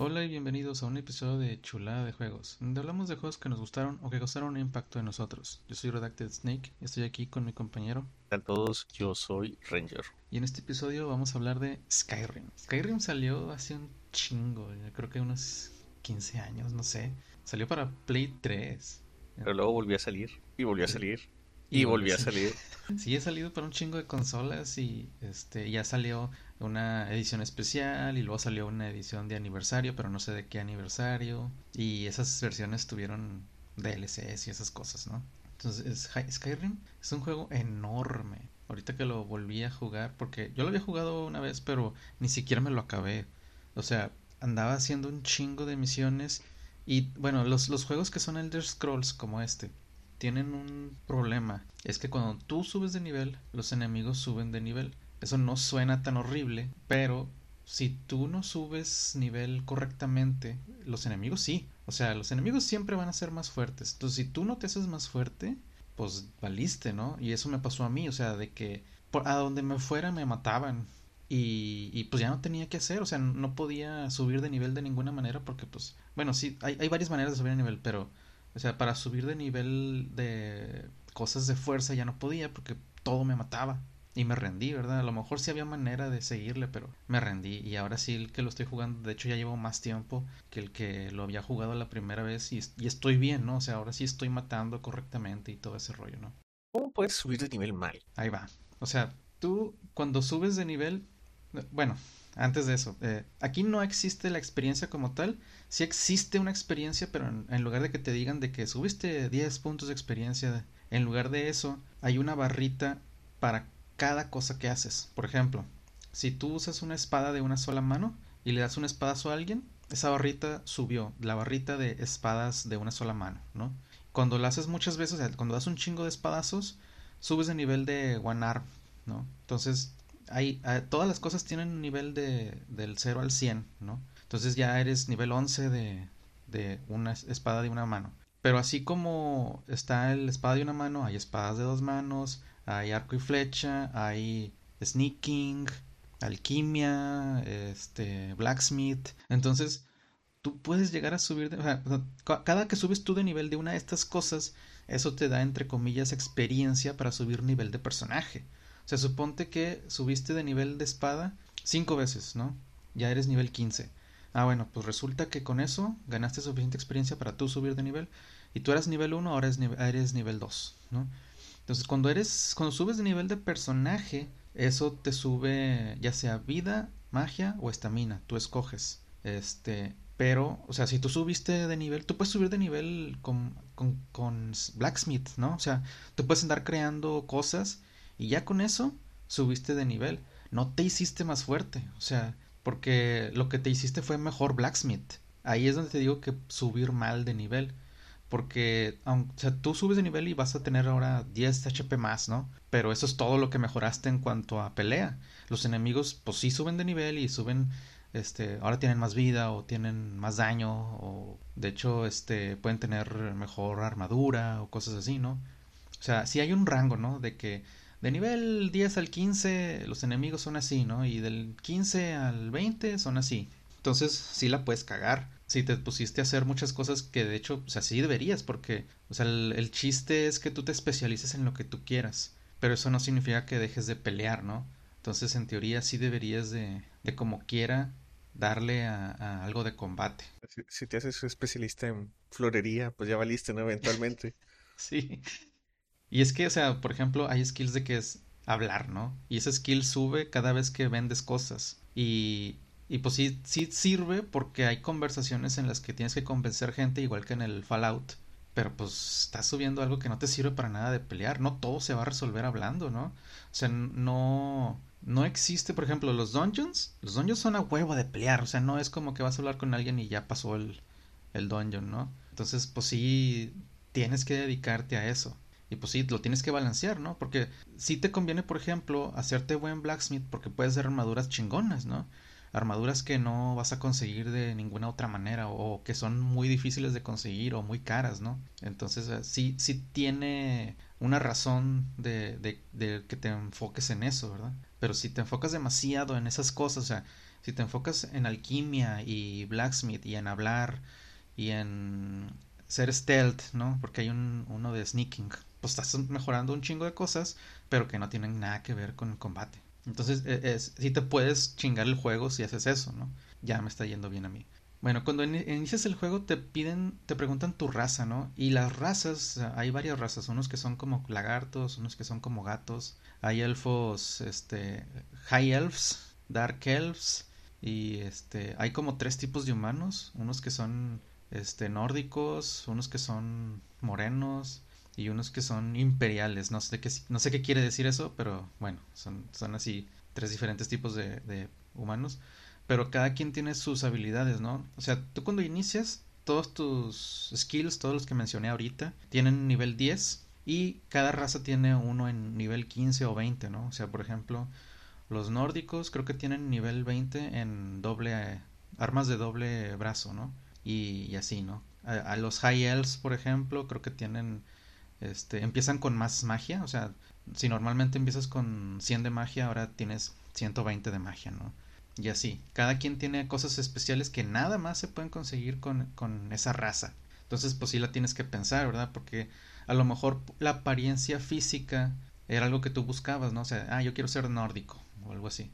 Hola y bienvenidos a un episodio de Chulada de Juegos, donde hablamos de juegos que nos gustaron o que causaron un impacto en nosotros. Yo soy Redacted Snake y estoy aquí con mi compañero. ¿Qué tal todos? Yo soy Ranger. Y en este episodio vamos a hablar de Skyrim. Skyrim salió hace un chingo, yo creo que unos 15 años, no sé. Salió para Play 3. Pero luego volvió a salir y volvió a salir y, volvió a salir. Sí, ha salido para un chingo de consolas y este ya salió una edición especial y luego salió una edición de aniversario, pero no sé de qué aniversario. Y esas versiones tuvieron DLCs y esas cosas, ¿no? Entonces, Skyrim es un juego enorme. Ahorita que lo volví a jugar, porque yo lo había jugado una vez, pero ni siquiera me lo acabé. O sea, andaba haciendo un chingo de misiones. Y bueno, los, los juegos que son Elder Scrolls como este, tienen un problema. Es que cuando tú subes de nivel, los enemigos suben de nivel. Eso no suena tan horrible, pero si tú no subes nivel correctamente, los enemigos sí. O sea, los enemigos siempre van a ser más fuertes. Entonces, si tú no te haces más fuerte, pues valiste, ¿no? Y eso me pasó a mí, o sea, de que a donde me fuera me mataban. Y, y, pues ya no tenía que hacer, o sea, no podía subir de nivel de ninguna manera porque pues, bueno, sí, hay, hay varias maneras de subir de nivel, pero o sea, para subir de nivel de cosas de fuerza ya no podía porque todo me mataba. Y me rendí, ¿verdad? A lo mejor sí había manera de seguirle, pero me rendí. Y ahora sí el que lo estoy jugando, de hecho ya llevo más tiempo que el que lo había jugado la primera vez y, y estoy bien, ¿no? O sea, ahora sí estoy matando correctamente y todo ese rollo, ¿no? ¿Cómo puedes subir de nivel mal? Ahí va. O sea, tú cuando subes de nivel, bueno, antes de eso, eh, aquí no existe la experiencia como tal. Sí existe una experiencia, pero en, lugar de que te digan de que subiste 10 puntos de experiencia, en lugar de eso, hay una barrita para cada cosa que haces. Por ejemplo, si tú usas una espada de una sola mano y le das un espadazo a alguien, esa barrita subió, la barrita de espadas de una sola mano, ¿no? Cuando la haces muchas veces, cuando das un chingo de espadazos, subes de nivel de one arm, ¿no? Entonces hay, todas las cosas tienen un nivel de, del 0 al 100, ¿no? Entonces ya eres nivel 11 de, de una espada de una mano. Pero así como está el espada de una mano, hay espadas de dos manos, hay arco y flecha, hay sneaking, alquimia, este, blacksmith. Entonces, tú puedes llegar a subir, de, o sea, cada que subes tú de nivel de una de estas cosas, eso te da entre comillas experiencia para subir nivel de personaje. Se suponte que subiste de nivel de espada cinco veces, ¿no? Ya eres nivel 15. Ah, bueno, pues resulta que con eso ganaste suficiente experiencia para tú subir de nivel. Y tú eras nivel 1, ahora eres, eres nivel 2, ¿no? Entonces, cuando eres, cuando subes de nivel de personaje, eso te sube ya sea vida, magia o estamina, tú escoges. Este, pero, o sea, si tú subiste de nivel, tú puedes subir de nivel con, con, con Blacksmith, ¿no? O sea, tú puedes andar creando cosas y ya con eso subiste de nivel. No te hiciste más fuerte. O sea, porque lo que te hiciste fue mejor blacksmith. Ahí es donde te digo que subir mal de nivel. Porque, sea, tú subes de nivel y vas a tener ahora 10 HP más, ¿no? Pero eso es todo lo que mejoraste en cuanto a pelea. Los enemigos, pues sí suben de nivel y suben, este, ahora tienen más vida o tienen más daño o, de hecho, este, pueden tener mejor armadura o cosas así, ¿no? O sea, sí hay un rango, ¿no? De que de nivel 10 al 15 los enemigos son así, ¿no? Y del 15 al 20 son así. Entonces sí la puedes cagar. Si te pusiste a hacer muchas cosas que de hecho, o sea, sí deberías, porque, o sea, el, chiste es que tú te especialices en lo que tú quieras. Pero eso no significa que dejes de pelear, ¿no? Entonces, en teoría, sí deberías de, de como quiera, darle a, algo de combate. Si, si, te haces especialista en florería, pues ya valiste, ¿no? Eventualmente. sí. Y es que, o sea, por ejemplo, hay skills de que es hablar, ¿no? Y ese skill sube cada vez que vendes cosas. Y, y pues sí, sí sirve porque hay conversaciones en las que tienes que convencer gente, igual que en el Fallout. Pero pues estás subiendo algo que no te sirve para nada de pelear. No todo se va a resolver hablando, ¿no? O sea, no, no existe, por ejemplo, los dungeons. Los dungeons son a huevo de pelear. O sea, no es como que vas a hablar con alguien y ya pasó el, el dungeon, ¿no? Entonces, pues sí, tienes que dedicarte a eso. Y pues sí, lo tienes que balancear, ¿no? Porque sí te conviene, por ejemplo, hacerte buen blacksmith porque puedes hacer armaduras chingonas, ¿no? Armaduras que no vas a conseguir de ninguna otra manera o que son muy difíciles de conseguir o muy caras, ¿no? Entonces eh, sí, sí tiene una razón de, de, de que te enfoques en eso, ¿verdad? Pero si te enfocas demasiado en esas cosas, o sea, si te enfocas en alquimia y blacksmith y en hablar y en ser stealth, ¿no? Porque hay un, uno de sneaking. Pues estás mejorando un chingo de cosas, pero que no tienen nada que ver con el combate. Entonces, e, es, si te puedes chingar el juego si haces eso, ¿no? Ya me está yendo bien a mí. Bueno, cuando inicias el juego te piden, te preguntan tu raza, ¿no? Y las razas, hay varias razas, unos que son como lagartos, unos que son como gatos, hay elfos, este, high elves, dark elves, y este, hay como tres tipos de humanos, unos que son, este, nórdicos, unos que son morenos, y unos que son imperiales, no sé qué, no sé qué quiere decir eso, pero bueno, son, son así tres diferentes tipos de, humanos pero cada quien tiene sus habilidades, ¿no? O sea, tú cuando inicias, todos tus skills, todos los que mencioné ahorita, tienen nivel 10 y cada raza tiene uno en nivel 15 o 20, ¿no? O sea, por ejemplo, los nórdicos creo que tienen nivel 20 en doble armas de doble brazo, ¿no? Y, así, ¿no? A, los high elves, por ejemplo, creo que tienen este empiezan con más magia, o sea, si normalmente empiezas con 100 de magia, ahora tienes 120 de magia, ¿no? Y así, cada quien tiene cosas especiales que nada más se pueden conseguir con, esa raza. Entonces, pues sí la tienes que pensar, ¿verdad? Porque a lo mejor la apariencia física era algo que tú buscabas, ¿no? O sea, ah, yo quiero ser nórdico o algo así.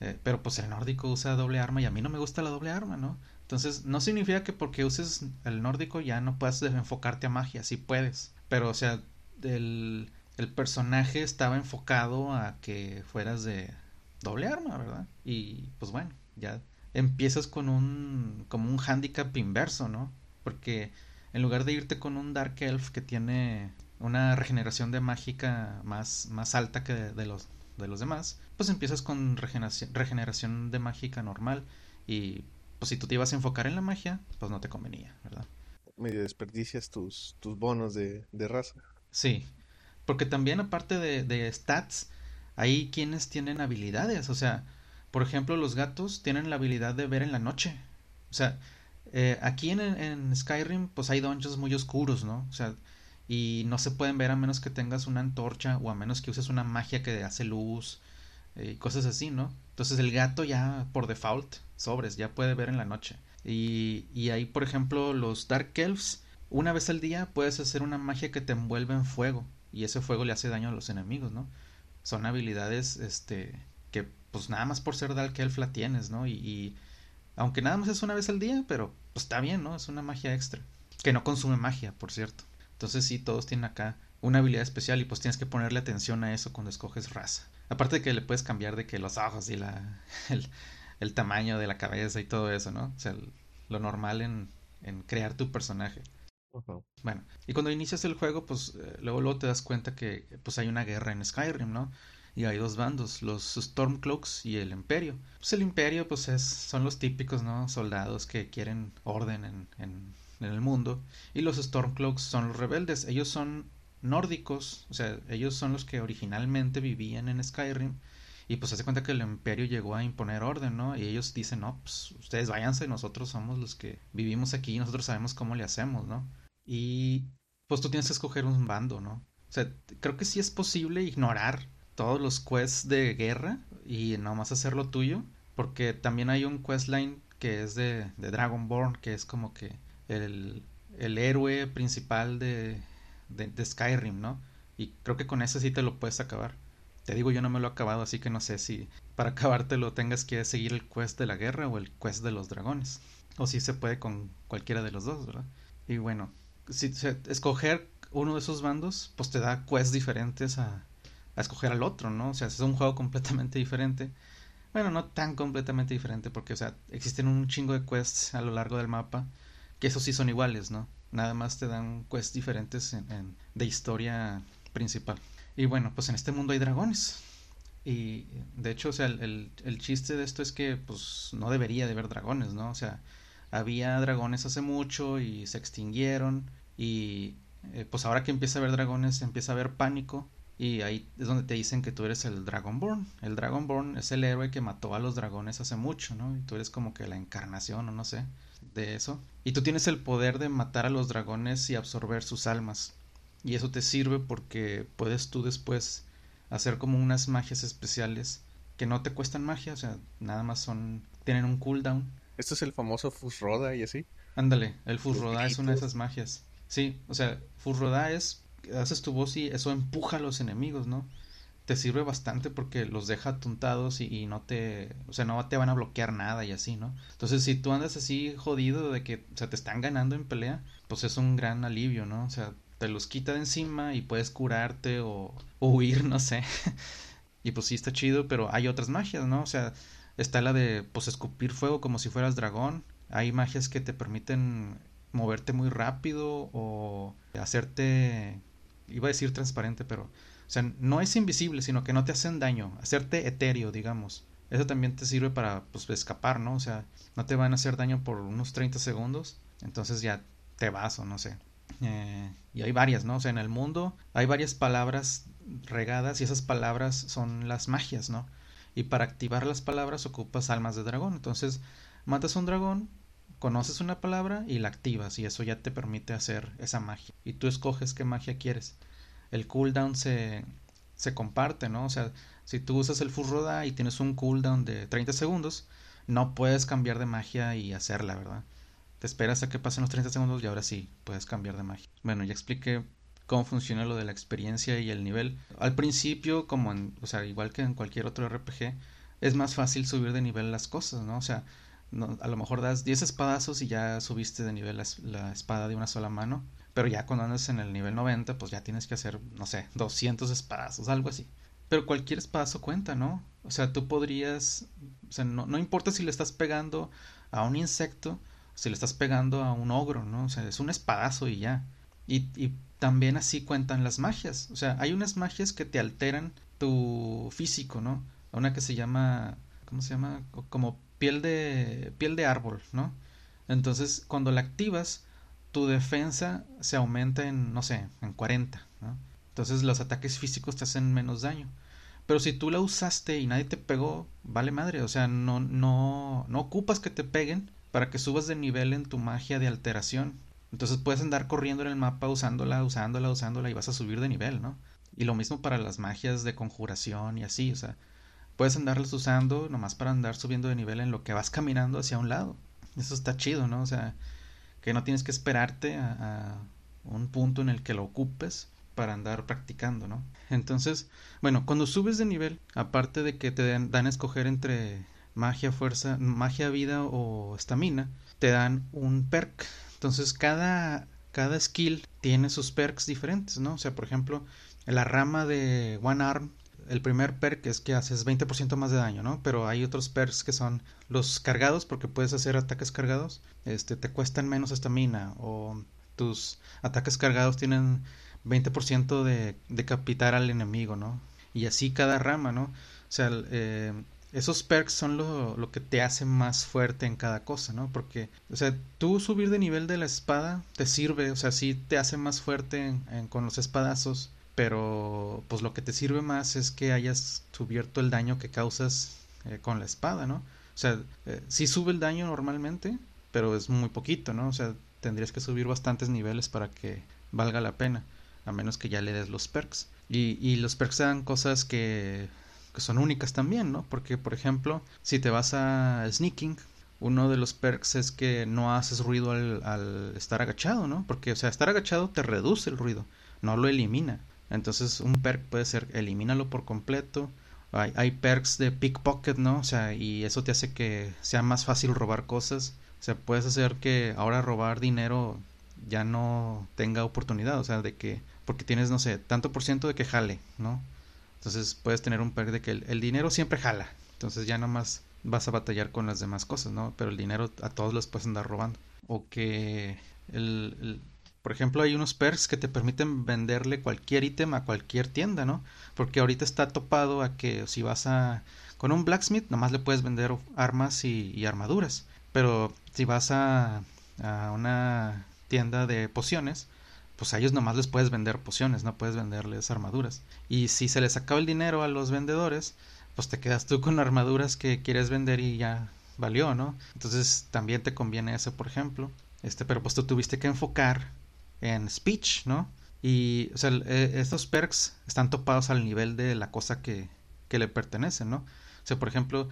Eh, pero pues el nórdico usa doble arma y a mí no me gusta la doble arma, ¿no? Entonces, no significa que porque uses el nórdico ya no puedas enfocarte a magia, sí puedes. Pero, o sea, el, el personaje estaba enfocado a que fueras de, doble arma, ¿verdad? Y pues bueno, ya empiezas con un como un handicap inverso, ¿no? Porque en lugar de irte con un Dark Elf que tiene una regeneración de mágica más, más alta que de, los, de los demás, pues empiezas con regeneración, regeneración de mágica normal y pues si tú te ibas a enfocar en la magia, pues no te convenía, ¿verdad? Medio desperdicias tus, tus bonos de, de raza. Sí, porque también aparte de, de stats, hay quienes tienen habilidades, o sea, por ejemplo, los gatos tienen la habilidad de ver en la noche. O sea, eh, aquí en, Skyrim, pues hay dungeons muy oscuros, ¿no? O sea, y no se pueden ver a menos que tengas una antorcha o a menos que uses una magia que hace luz eh, y cosas así, ¿no? Entonces el gato ya por default, sobres, ya puede ver en la noche. Y, y ahí, por ejemplo, los Dark Elves, una vez al día puedes hacer una magia que te envuelve en fuego y ese fuego le hace daño a los enemigos, ¿no? son habilidades este que pues nada más por ser Dark Elf la tienes, ¿no? Y, aunque nada más es una vez al día, pero pues está bien, ¿no? Es una magia extra. Que no consume magia, por cierto. Entonces sí, todos tienen acá una habilidad especial y pues tienes que ponerle atención a eso cuando escoges raza. Aparte de que le puedes cambiar de que los ojos y la, tamaño de la cabeza y todo eso, ¿no? O sea, lo normal en, en crear tu personaje. Bueno, y cuando inicias el juego, pues eh, luego, luego te das cuenta que pues hay una guerra en Skyrim, ¿no? Y hay dos bandos, los Stormcloaks y el Imperio. Pues el Imperio, pues es, son los típicos, ¿no? Soldados que quieren orden en, en, en el mundo. Y los Stormcloaks son los rebeldes. Ellos son nórdicos, o sea, ellos son los que originalmente vivían en Skyrim. Y pues hace cuenta que el imperio llegó a imponer orden, ¿no? Y ellos dicen, no, pues ustedes váyanse, nosotros somos los que vivimos aquí y nosotros sabemos cómo le hacemos, ¿no? Y pues tú tienes que escoger un bando, ¿no? O sea, creo que sí es posible ignorar todos los quests de guerra y nomás hacer lo tuyo, porque también hay un questline que es de, de Dragonborn, que es como que el, el héroe principal de, de, de, Skyrim, ¿no? Y creo que con ese sí te lo puedes acabar. Te digo, yo no me lo he acabado, así que no sé si para acabártelo tengas que seguir el quest de la guerra o el quest de los dragones. O si se puede con cualquiera de los dos, ¿verdad? Y bueno, si, escoger uno de esos bandos, pues te da quests diferentes a, a escoger al otro, ¿no? O sea, es un juego completamente diferente. Bueno, no tan completamente diferente, porque, o sea, existen un chingo de quests a lo largo del mapa, que esos sí son iguales, ¿no? Nada más te dan quests diferentes en, de historia principal. Y bueno, pues en este mundo hay dragones. Y de hecho, o sea, el, el, chiste de esto es que, pues, no debería de haber dragones, ¿no? O sea, había dragones hace mucho y se extinguieron y eh, pues ahora que empieza a haber dragones empieza a haber pánico y ahí es donde te dicen que tú eres el Dragonborn. El Dragonborn es el héroe que mató a los dragones hace mucho, ¿no? Y tú eres como que la encarnación o no sé de eso. Y tú tienes el poder de matar a los dragones y absorber sus almas. Y eso te sirve porque puedes tú después hacer como unas magias especiales que no te cuestan magia, o sea, nada más son tienen un cooldown. Esto es el famoso Fusroda y así. Ándale, el Fusroda es una de esas magias. Sí, o sea, Fusroda es, haces tu voz y eso empuja a los enemigos, ¿no? Te sirve bastante porque los deja atontados y, y, no te, o sea, no te van a bloquear nada y así, ¿no? Entonces, si tú andas así jodido de que, o sea, te están ganando en pelea, pues es un gran alivio, ¿no? O sea, te los quita de encima y puedes curarte o, o huir, no sé. y pues sí está chido, pero hay otras magias, ¿no? O sea, está la de, pues, escupir fuego como si fueras dragón. Hay magias que te permiten moverte muy rápido o hacerte, iba a decir transparente, pero, o sea, no es invisible, sino que no te hacen daño, hacerte etéreo, digamos. Eso también te sirve para, pues, escapar, ¿no? O sea, no te van a hacer daño por unos 30 segundos, entonces ya te vas o no sé. Eh, y hay varias, ¿no? O sea, en el mundo hay varias palabras regadas y esas palabras son las magias, ¿no? Y para activar las palabras ocupas almas de dragón. Entonces, matas un dragón, conoces una palabra y la activas y eso ya te permite hacer esa magia. Y tú escoges qué magia quieres. El cooldown se, se comparte, ¿no? O sea, si tú usas el Furroda y tienes un cooldown de 30 segundos, no puedes cambiar de magia y hacerla, ¿verdad? Te esperas a que pasen los 30 segundos y ahora sí, puedes cambiar de magia. Bueno, ya expliqué cómo funciona lo de la experiencia y el nivel. Al principio, como en, o sea, igual que en cualquier otro RPG, es más fácil subir de nivel las cosas, ¿no? O sea, a lo mejor das 10 espadazos y ya subiste de nivel la, la, espada de una sola mano. Pero ya cuando andas en el nivel 90, pues ya tienes que hacer, no sé, 200 espadazos, algo así. Pero cualquier espadazo cuenta, ¿no? O sea, tú podrías, o sea, no, no importa si le estás pegando a un insecto, si le estás pegando a un ogro, ¿no? O sea, es un espadazo y ya. Y, y también así cuentan las magias. O sea, hay unas magias que te alteran tu físico, ¿no? Una que se llama, ¿cómo se llama? Como piel de, piel de árbol, ¿no? Entonces, cuando la activas, tu defensa se aumenta en, no sé, en 40, ¿no? Entonces los ataques físicos te hacen menos daño. Pero si tú la usaste y nadie te pegó, vale madre, o sea, no, no, no ocupas que te peguen para que subas de nivel en tu magia de alteración. Entonces puedes andar corriendo en el mapa usándola, usándola, usándola y vas a subir de nivel, ¿no? Y lo mismo para las magias de conjuración y así, o sea, puedes andarlas usando nomás para andar subiendo de nivel en lo que vas caminando hacia un lado. Eso está chido, ¿no? O sea, que no tienes que esperarte a, a un punto en el que lo ocupes para andar practicando, ¿no? Entonces, bueno, cuando subes de nivel, aparte de que te dan, dan a escoger entre magia, fuerza, magia, vida o estamina, te dan un perk. Entonces cada, cada skill tiene sus perks diferentes, ¿no? O sea, por ejemplo, en la rama de One Arm, el primer perk es que haces 20% más de daño, ¿no? Pero hay otros perks que son los cargados, porque puedes hacer ataques cargados, este, te cuestan menos estamina, o tus ataques cargados tienen 20% de decapitar al enemigo, ¿no? Y así cada rama, ¿no? O sea, eh, esos perks son lo, lo, que te hace más fuerte en cada cosa, ¿no? Porque, o sea, tú subir de nivel de la espada te sirve, o sea, sí te hace más fuerte con los espadazos, pero pues lo que te sirve más es que hayas cubierto el daño que causas eh, con la espada, ¿no? O sea, eh, sí sube el daño normalmente, pero es muy poquito, ¿no? O sea, tendrías que subir bastantes niveles para que valga la pena, a menos que ya le des los perks. Y, y los perks dan cosas que que son únicas también, ¿no? Porque, por ejemplo, si te vas a sneaking, uno de los perks es que no haces ruido al, estar agachado, ¿no? Porque, o sea, estar agachado te reduce el ruido, no lo elimina. Entonces, un perk puede ser elimínalo por completo. Hay, hay perks de pickpocket, ¿no? O sea, y eso te hace que sea más fácil robar cosas. O sea, puedes hacer que ahora robar dinero ya no tenga oportunidad, o sea, de que, porque tienes, no sé, tanto por ciento de que jale, ¿no? Entonces puedes tener un perk de que el, dinero siempre jala. Entonces ya nomás vas a batallar con las demás cosas, ¿no? Pero el dinero a todos los puedes andar robando. O que el, el por ejemplo, hay unos perks que te permiten venderle cualquier ítem a cualquier tienda, ¿no? Porque ahorita está topado a que si vas a... Con un blacksmith nomás le puedes vender armas y, y armaduras. Pero si vas a, a una tienda de pociones, pues a ellos nomás les puedes vender pociones, no puedes venderles armaduras. Y si se les acaba el dinero a los vendedores, pues te quedas tú con armaduras que quieres vender y ya valió, ¿no? Entonces también te conviene eso, por ejemplo. Este, pero pues tú tuviste que enfocar en speech, ¿no? Y, o sea, eh, estos perks están topados al nivel de la cosa que, que le pertenecen, ¿no? O sea, por ejemplo,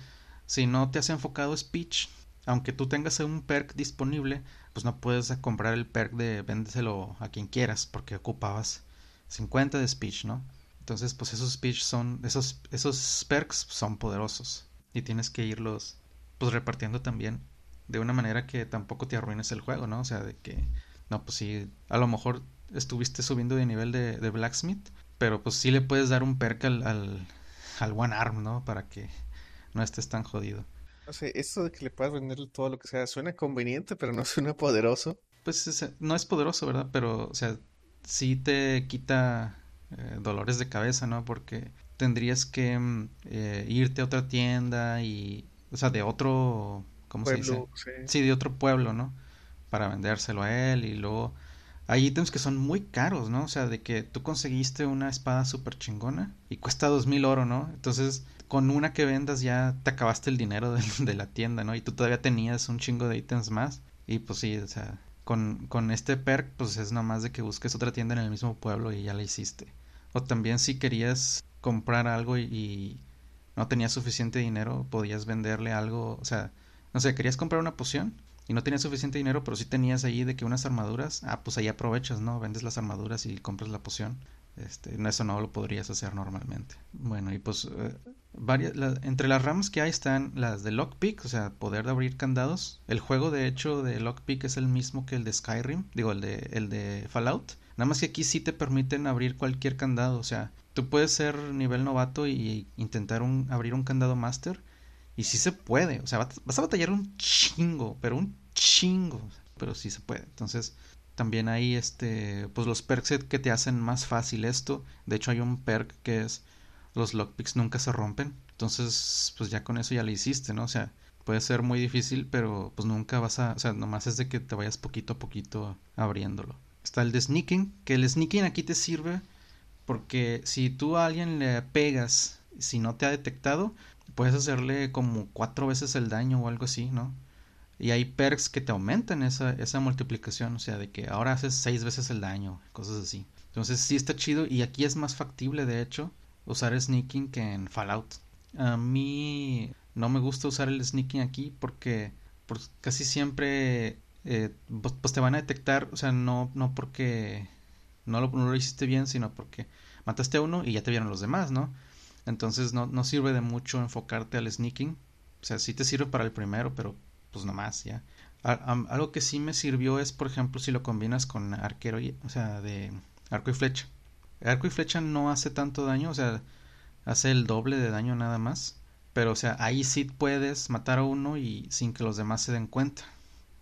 si no te has enfocado speech, aunque tú tengas un perk disponible, pues no puedes comprar el perk de véndeselo a quien quieras porque ocupabas 50 de speech, ¿no? Entonces, pues esos speech son, esos, esos perks son poderosos y tienes que irlos pues repartiendo también de una manera que tampoco te arruines el juego, ¿no? O sea, de que, no, pues sí, a lo mejor estuviste subiendo de nivel de, Blacksmith, pero pues sí le puedes dar un perk al, al, al One Arm, ¿no? Para que no estés tan jodido. No sé, esto de que le puedas vender todo lo que sea suena conveniente, pero no suena poderoso. Pues no es poderoso, ¿verdad? Pero, o sea, sí te quita eh, dolores de cabeza, ¿no? Porque tendrías que mm, eh, irte a otra tienda y, o sea, de otro, ¿cómo se dice? Sí. sí, de otro pueblo, ¿no? Para vendérselo a él y luego hay ítems que son muy caros, ¿no? O sea, de que tú conseguiste una espada súper chingona y cuesta dos mil oro, ¿no? Entonces, con una que vendas ya te acabaste el dinero de, la tienda, ¿no? Y tú todavía tenías un chingo de ítems más. Y pues sí, o sea, con, con este perk, pues es nomás de que busques otra tienda en el mismo pueblo y ya la hiciste. O también si querías comprar algo y, y no tenías suficiente dinero, podías venderle algo, o sea, no sé, querías comprar una poción y no tenías suficiente dinero, pero sí tenías ahí de que unas armaduras, ah, pues ahí aprovechas, ¿no? Vendes las armaduras y compras la poción. Este, eso no lo podrías hacer normalmente. Bueno, y pues eh, varias, entre las ramas que hay están las de lockpick, o sea, poder de abrir candados. El juego de hecho de lockpick es el mismo que el de Skyrim, digo, el de, el de Fallout. Nada más que aquí sí te permiten abrir cualquier candado, o sea, tú puedes ser nivel novato y intentar abrir un candado master y sí se puede, o sea, vas a batallar un chingo, pero un chingo, pero sí se puede. Entonces, también hay este, pues los perks que te hacen más fácil esto. De hecho, hay un perk que es los lockpicks nunca se rompen. Entonces, pues ya con eso ya lo hiciste, ¿no? O sea, puede ser muy difícil, pero pues nunca vas a, o sea, nomás es de que te vayas poquito a poquito abriéndolo. Está el de sneaking, que el sneaking aquí te sirve porque si tú a alguien le pegas, si no te ha detectado, puedes hacerle como cuatro veces el daño o algo así, ¿no? Y hay perks que te aumentan esa, esa multiplicación, o sea, de que ahora haces seis veces el daño, cosas así. Entonces sí está chido y aquí es más factible, de hecho, usar sneaking que en Fallout. A mí no me gusta usar el sneaking aquí porque, casi siempre eh, pues, pues, te van a detectar, o sea, no, no porque no lo, no lo hiciste bien, sino porque mataste a uno y ya te vieron los demás, ¿no? Entonces no, no sirve de mucho enfocarte al sneaking. O sea, sí te sirve para el primero, pero pues nomás, ya. algo que sí me sirvió es, por ejemplo, si lo combinas con arquero, y, o sea, de arco y flecha. arco y flecha no hace tanto daño, o sea, hace el doble de daño nada más. Pero, o sea, ahí sí puedes matar a uno y sin que los demás se den cuenta.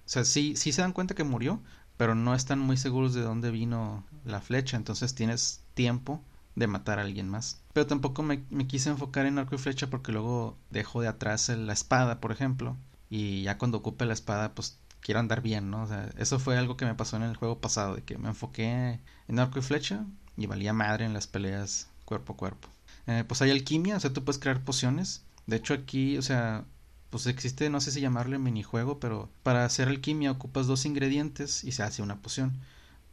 O sea, sí, sí se dan cuenta que murió, pero no están muy seguros de dónde vino la flecha. Entonces tienes tiempo de matar a alguien más. Pero tampoco me, quise enfocar en arco y flecha porque luego dejo de atrás la espada, por ejemplo. Y ya cuando ocupe la espada, pues quiero andar bien, ¿no? O sea, eso fue algo que me pasó en el juego pasado, de que me enfoqué en arco y flecha y valía madre en las peleas cuerpo a cuerpo. Eh, pues hay alquimia, o sea, tú puedes crear pociones. De hecho aquí, o sea, pues existe, no sé si llamarle minijuego, pero para hacer alquimia ocupas dos ingredientes y se hace una poción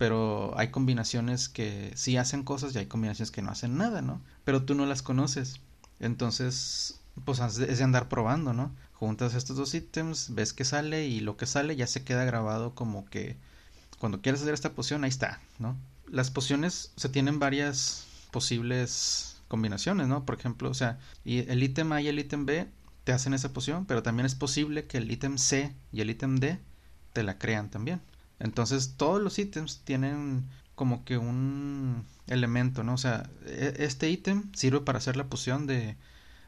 pero hay combinaciones que sí hacen cosas y hay combinaciones que no hacen nada, ¿no? Pero tú no las conoces. Entonces, pues es de andar probando, ¿no? Juntas estos dos ítems, ves que sale y lo que sale ya se queda grabado como que cuando quieres hacer esta poción, ahí está, ¿no? Las pociones se tienen varias posibles combinaciones, ¿no? Por ejemplo, o sea, y el ítem A y el ítem B te hacen esa poción, pero también es posible que el ítem C y el ítem D te la crean también. Entonces todos los ítems tienen como que un elemento, ¿no? O sea, e, este ítem sirve para hacer la poción de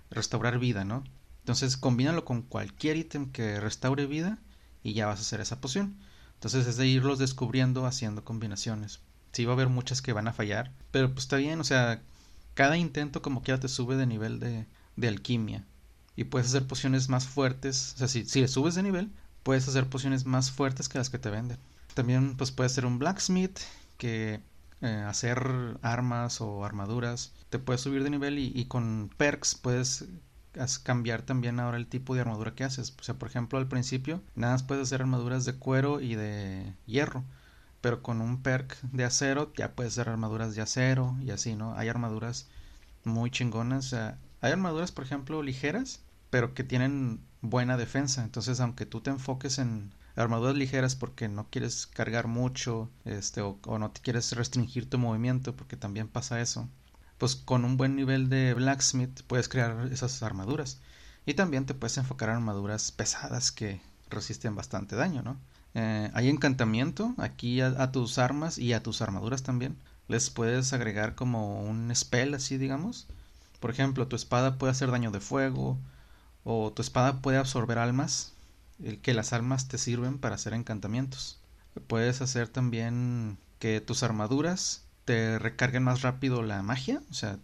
restaurar vida, ¿no? Entonces combínalo con cualquier ítem que restaure vida y ya vas a hacer esa poción. Entonces es de irlos descubriendo haciendo combinaciones. Sí va a haber muchas que van a fallar, pero pues está bien, o sea, cada intento como quiera te sube de nivel de, de alquimia. Y puedes hacer pociones más fuertes, o sea, si, si le subes de nivel, puedes hacer pociones más fuertes que las que te venden. También pues puede ser un blacksmith que eh, hacer armas o armaduras. Te puedes subir de nivel y, con perks puedes cambiar también ahora el tipo de armadura que haces. O sea, por ejemplo, al principio nada más puedes hacer armaduras de cuero y de hierro. Pero con un perk de acero ya puedes hacer armaduras de acero y así, ¿no? Hay armaduras muy chingonas. Hay armaduras, por ejemplo, ligeras pero que tienen buena defensa. Entonces, aunque tú te enfoques en armaduras ligeras porque no quieres cargar mucho, este, o, no te quieres restringir tu movimiento, porque también pasa eso, pues con un buen nivel de blacksmith puedes crear esas armaduras. Y también te puedes enfocar en armaduras pesadas que resisten bastante daño, ¿no? Eh, hay encantamiento aquí a, tus armas y a tus armaduras también. Les puedes agregar como un spell así, digamos. Por ejemplo, tu espada puede hacer daño de fuego o tu espada puede absorber almas, el que las almas te sirven para hacer encantamientos. Puedes hacer también que tus armaduras te recarguen más rápido la magia, o sea,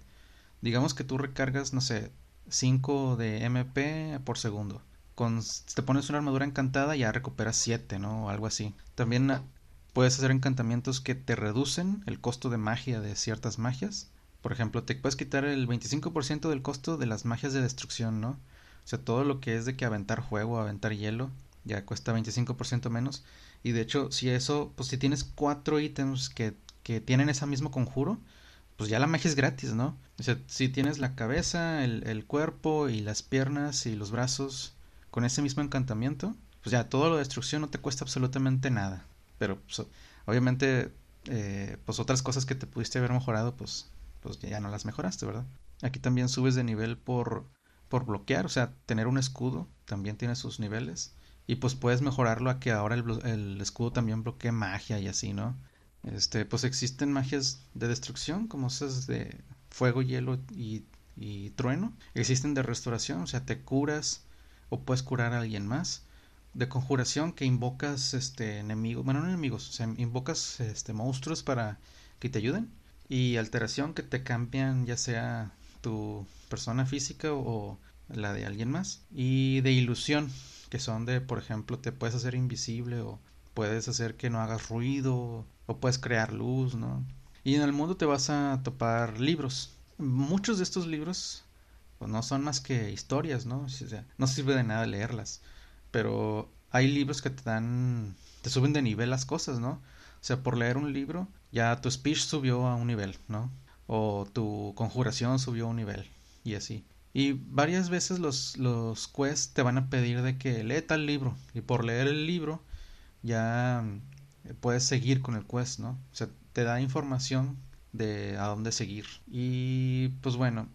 digamos que tú recargas, no sé, 5 de MP por segundo con, te pones una armadura encantada ya recuperas 7, ¿no? O algo así. También puedes hacer encantamientos que te reducen el costo de magia de ciertas magias. Por ejemplo, te puedes quitar el 25% del costo de las magias de destrucción, ¿no? O sea, todo lo que es de que aventar fuego, aventar hielo, ya cuesta 25% menos. Y de hecho, si eso, pues si tienes cuatro ítems que, que tienen ese mismo conjuro, pues ya la magia es gratis, ¿no? O sea, si tienes la cabeza, el, el cuerpo y las piernas y los brazos con ese mismo encantamiento, pues ya todo lo de destrucción no te cuesta absolutamente nada. Pero pues, obviamente, eh, pues otras cosas que te pudiste haber mejorado, pues, pues ya no las mejoraste, ¿verdad? Aquí también subes de nivel por, por bloquear, o sea, tener un escudo también tiene sus niveles. Y pues puedes mejorarlo a que ahora el, escudo también bloquee magia y así, ¿no? Este, pues existen magias de destrucción, como esas de fuego, hielo y, trueno. Existen de restauración, o sea, te curas o puedes curar a alguien más. De conjuración que invocas este enemigos, bueno, no enemigos, o invocas este monstruos para que te ayuden. Y alteración que te cambian ya sea tu persona física o la de alguien más. Y de ilusión, que son de, por ejemplo, te puedes hacer invisible o puedes hacer que no hagas ruido o puedes crear luz, ¿no? Y en el mundo te vas a topar libros. Muchos de estos libros pues no son más que historias, ¿no? No sirve de nada leerlas. Pero hay libros que te dan, te suben de nivel las cosas, ¿no? O sea, por leer un libro, ya tu speech subió a un nivel, ¿no? O tu conjuración subió un nivel, y así. Y varias veces los, los quests te van a pedir de que lee tal libro. Y por leer el libro, ya puedes seguir con el quest, ¿no? O sea, te da información de a dónde seguir. Y pues bueno,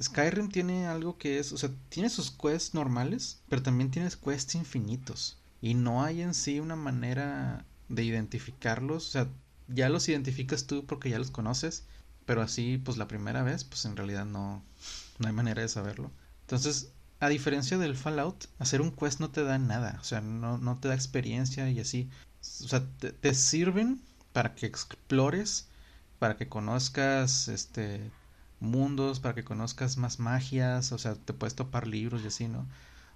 Skyrim tiene algo que es, o sea, tiene sus quests normales, pero también tiene quests infinitos. Y no hay en sí una manera de identificarlos. O sea, ya los identificas tú porque ya los conoces, pero así, pues la primera vez, pues en realidad no, no hay manera de saberlo. Entonces, a diferencia del Fallout, hacer un quest no te da nada, o sea, no, no te da experiencia y así. O sea, te, sirven para que explores, para que conozcas este mundos para que conozcas más magias, o sea, te puedes topar libros y así, ¿no?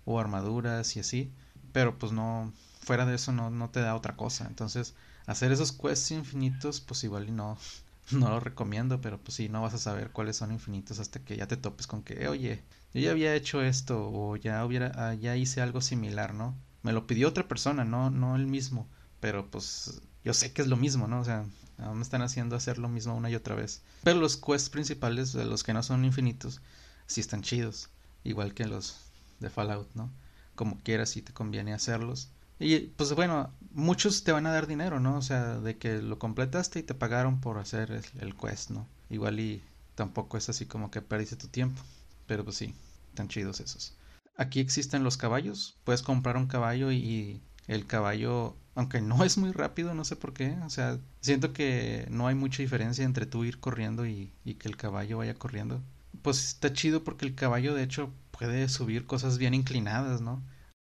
O armaduras y así, pero pues no, fuera de eso no, no te da otra cosa. Entonces, hacer esos quests infinitos, pues igual y no, no lo recomiendo, pero pues sí, no vas a saber cuáles son infinitos hasta que ya te topes con que, oye, yo ya había hecho esto o ya hubiera, ah, ya hice algo similar, ¿no? Me lo pidió otra persona, no, no el mismo, pero pues yo sé que es lo mismo, ¿no? O sea, me están haciendo hacer lo mismo una y otra vez. Pero los quests principales, de los que no son infinitos, sí están chidos. Igual que los de Fallout, ¿no? Como quieras, si te conviene hacerlos. Y pues bueno, muchos te van a dar dinero, ¿no? O sea, de que lo completaste y te pagaron por hacer el, quest, ¿no? Igual y tampoco es así como que perdiste tu tiempo. Pero pues sí, están chidos esos. Aquí existen los caballos. Puedes comprar un caballo y el caballo aunque no es muy rápido, no sé por qué. O sea, siento que no hay mucha diferencia entre tú ir corriendo y, que el caballo vaya corriendo. Pues está chido porque el caballo, de hecho, puede subir cosas bien inclinadas, ¿no?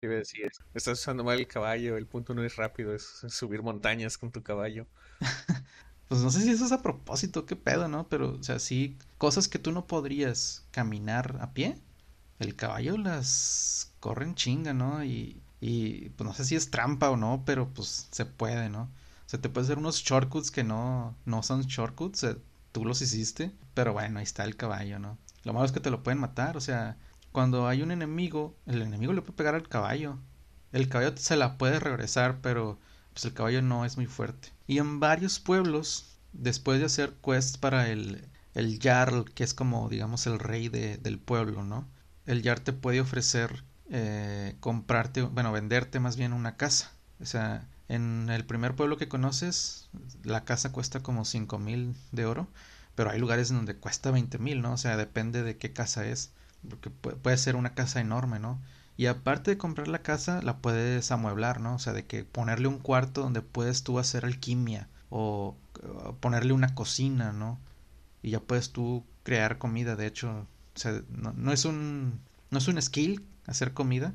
Iba decir, estás usando mal el caballo, el punto no es rápido, es subir montañas con tu caballo. pues no sé si eso es a propósito, qué pedo, ¿no? Pero, o sea, sí, cosas que tú no podrías caminar a pie, el caballo las corre en chinga, ¿no? Y, y pues no sé si es trampa o no, pero pues se puede, ¿no? O sea, te puedes hacer unos shortcuts que no, no son shortcuts, tú los hiciste, pero bueno, ahí está el caballo, ¿no? Lo malo es que te lo pueden matar, o sea, cuando hay un enemigo, el enemigo le puede pegar al caballo. El caballo se la puede regresar, pero pues el caballo no es muy fuerte. Y en varios pueblos, después de hacer quests para el, el Jarl, que es como, digamos, el rey de, del pueblo, ¿no? el YAR te puede ofrecer eh, comprarte, bueno, venderte más bien una casa. O sea, en el primer pueblo que conoces, la casa cuesta como cinco mil de oro, pero hay lugares donde cuesta veinte mil, ¿no? O sea, depende de qué casa es, porque puede ser una casa enorme, ¿no? Y aparte de comprar la casa, la puedes amueblar, ¿no? O sea, de que ponerle un cuarto donde puedes tú hacer alquimia o ponerle una cocina, ¿no? Y ya puedes tú crear comida, de hecho, o sea, no, es un no es un skill hacer comida,